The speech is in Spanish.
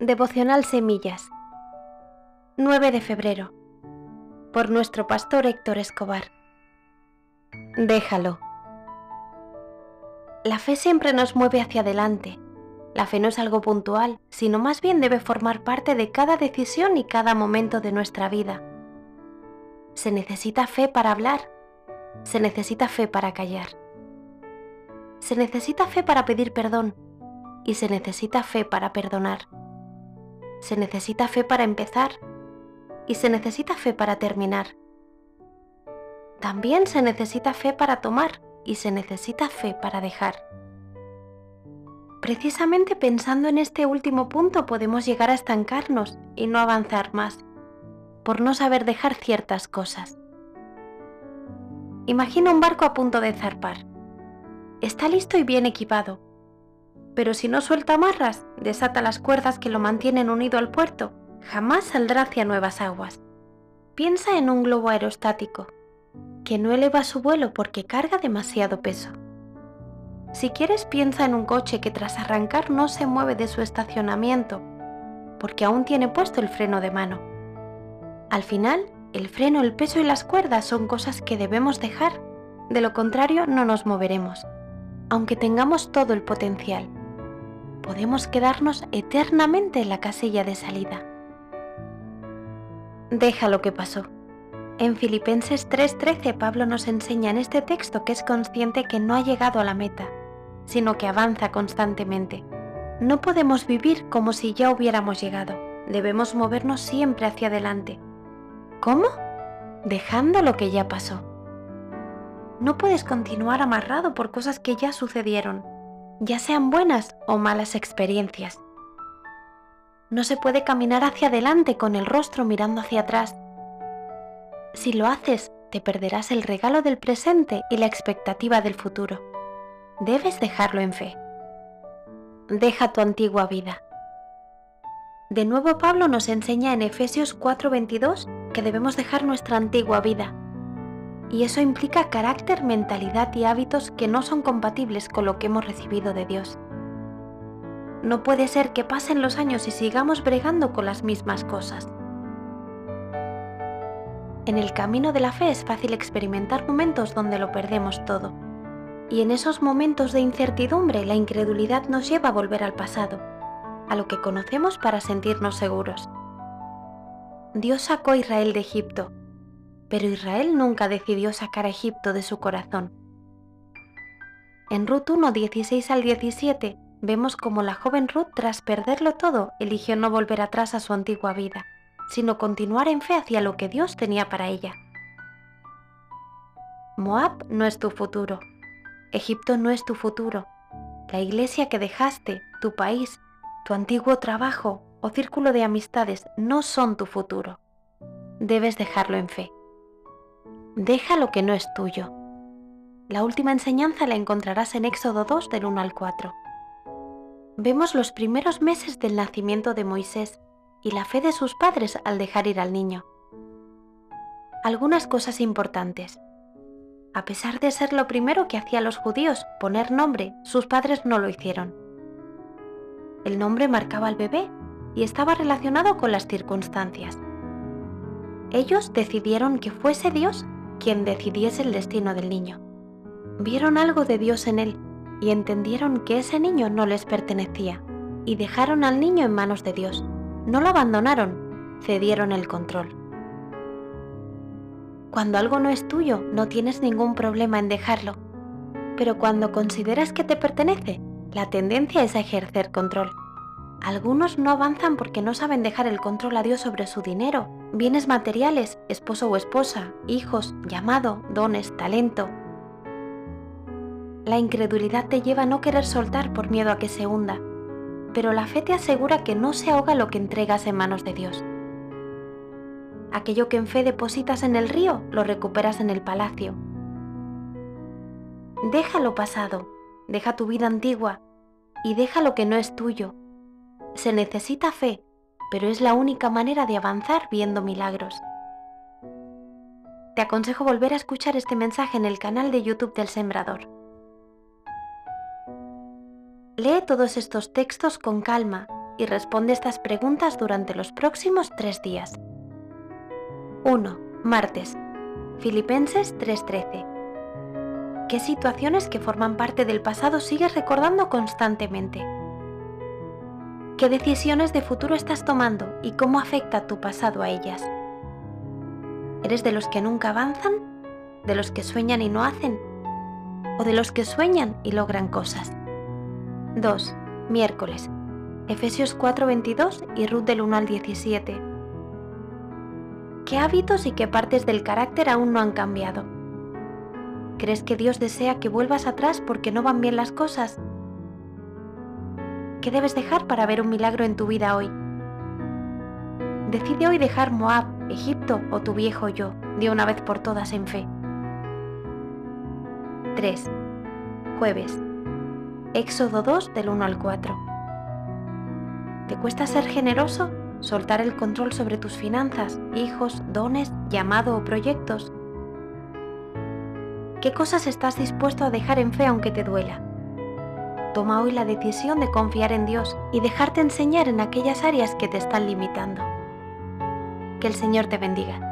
Devocional Semillas 9 de febrero por nuestro pastor Héctor Escobar. Déjalo. La fe siempre nos mueve hacia adelante. La fe no es algo puntual, sino más bien debe formar parte de cada decisión y cada momento de nuestra vida. Se necesita fe para hablar, se necesita fe para callar. Se necesita fe para pedir perdón y se necesita fe para perdonar. Se necesita fe para empezar y se necesita fe para terminar. También se necesita fe para tomar y se necesita fe para dejar. Precisamente pensando en este último punto podemos llegar a estancarnos y no avanzar más, por no saber dejar ciertas cosas. Imagina un barco a punto de zarpar. Está listo y bien equipado, pero si no suelta amarras, desata las cuerdas que lo mantienen unido al puerto, jamás saldrá hacia nuevas aguas. Piensa en un globo aerostático, que no eleva su vuelo porque carga demasiado peso. Si quieres piensa en un coche que tras arrancar no se mueve de su estacionamiento, porque aún tiene puesto el freno de mano. Al final, el freno, el peso y las cuerdas son cosas que debemos dejar, de lo contrario no nos moveremos, aunque tengamos todo el potencial podemos quedarnos eternamente en la casilla de salida. Deja lo que pasó. En Filipenses 3:13 Pablo nos enseña en este texto que es consciente que no ha llegado a la meta, sino que avanza constantemente. No podemos vivir como si ya hubiéramos llegado, debemos movernos siempre hacia adelante. ¿Cómo? Dejando lo que ya pasó. No puedes continuar amarrado por cosas que ya sucedieron, ya sean buenas o malas experiencias. No se puede caminar hacia adelante con el rostro mirando hacia atrás. Si lo haces, te perderás el regalo del presente y la expectativa del futuro. Debes dejarlo en fe. Deja tu antigua vida. De nuevo Pablo nos enseña en Efesios 4:22 que debemos dejar nuestra antigua vida y eso implica carácter, mentalidad y hábitos que no son compatibles con lo que hemos recibido de Dios. No puede ser que pasen los años y sigamos bregando con las mismas cosas. En el camino de la fe es fácil experimentar momentos donde lo perdemos todo. Y en esos momentos de incertidumbre la incredulidad nos lleva a volver al pasado, a lo que conocemos para sentirnos seguros. Dios sacó a Israel de Egipto pero Israel nunca decidió sacar a Egipto de su corazón. En Ruth 1, 16 al 17 vemos como la joven Ruth, tras perderlo todo, eligió no volver atrás a su antigua vida, sino continuar en fe hacia lo que Dios tenía para ella. Moab no es tu futuro, Egipto no es tu futuro, la iglesia que dejaste, tu país, tu antiguo trabajo o círculo de amistades no son tu futuro. Debes dejarlo en fe. Deja lo que no es tuyo. La última enseñanza la encontrarás en Éxodo 2 del 1 al 4. Vemos los primeros meses del nacimiento de Moisés y la fe de sus padres al dejar ir al niño. Algunas cosas importantes. A pesar de ser lo primero que hacían los judíos, poner nombre, sus padres no lo hicieron. El nombre marcaba al bebé y estaba relacionado con las circunstancias. Ellos decidieron que fuese Dios quien decidiese el destino del niño. Vieron algo de Dios en él y entendieron que ese niño no les pertenecía y dejaron al niño en manos de Dios. No lo abandonaron, cedieron el control. Cuando algo no es tuyo, no tienes ningún problema en dejarlo. Pero cuando consideras que te pertenece, la tendencia es a ejercer control. Algunos no avanzan porque no saben dejar el control a Dios sobre su dinero, bienes materiales, esposo o esposa, hijos, llamado, dones, talento. La incredulidad te lleva a no querer soltar por miedo a que se hunda, pero la fe te asegura que no se ahoga lo que entregas en manos de Dios. Aquello que en fe depositas en el río, lo recuperas en el palacio. Deja lo pasado, deja tu vida antigua y deja lo que no es tuyo se necesita fe, pero es la única manera de avanzar viendo milagros. Te aconsejo volver a escuchar este mensaje en el canal de YouTube del Sembrador. Lee todos estos textos con calma y responde estas preguntas durante los próximos tres días. 1. Martes. Filipenses 3:13. ¿Qué situaciones que forman parte del pasado sigues recordando constantemente? ¿Qué decisiones de futuro estás tomando y cómo afecta tu pasado a ellas? ¿Eres de los que nunca avanzan? ¿De los que sueñan y no hacen? ¿O de los que sueñan y logran cosas? 2. Miércoles. Efesios 4:22 y Ruth del 1 al 17. ¿Qué hábitos y qué partes del carácter aún no han cambiado? ¿Crees que Dios desea que vuelvas atrás porque no van bien las cosas? ¿Qué debes dejar para ver un milagro en tu vida hoy? Decide hoy dejar Moab, Egipto o tu viejo yo de una vez por todas en fe. 3. Jueves. Éxodo 2 del 1 al 4. ¿Te cuesta ser generoso? ¿Soltar el control sobre tus finanzas, hijos, dones, llamado o proyectos? ¿Qué cosas estás dispuesto a dejar en fe aunque te duela? Toma hoy la decisión de confiar en Dios y dejarte enseñar en aquellas áreas que te están limitando. Que el Señor te bendiga.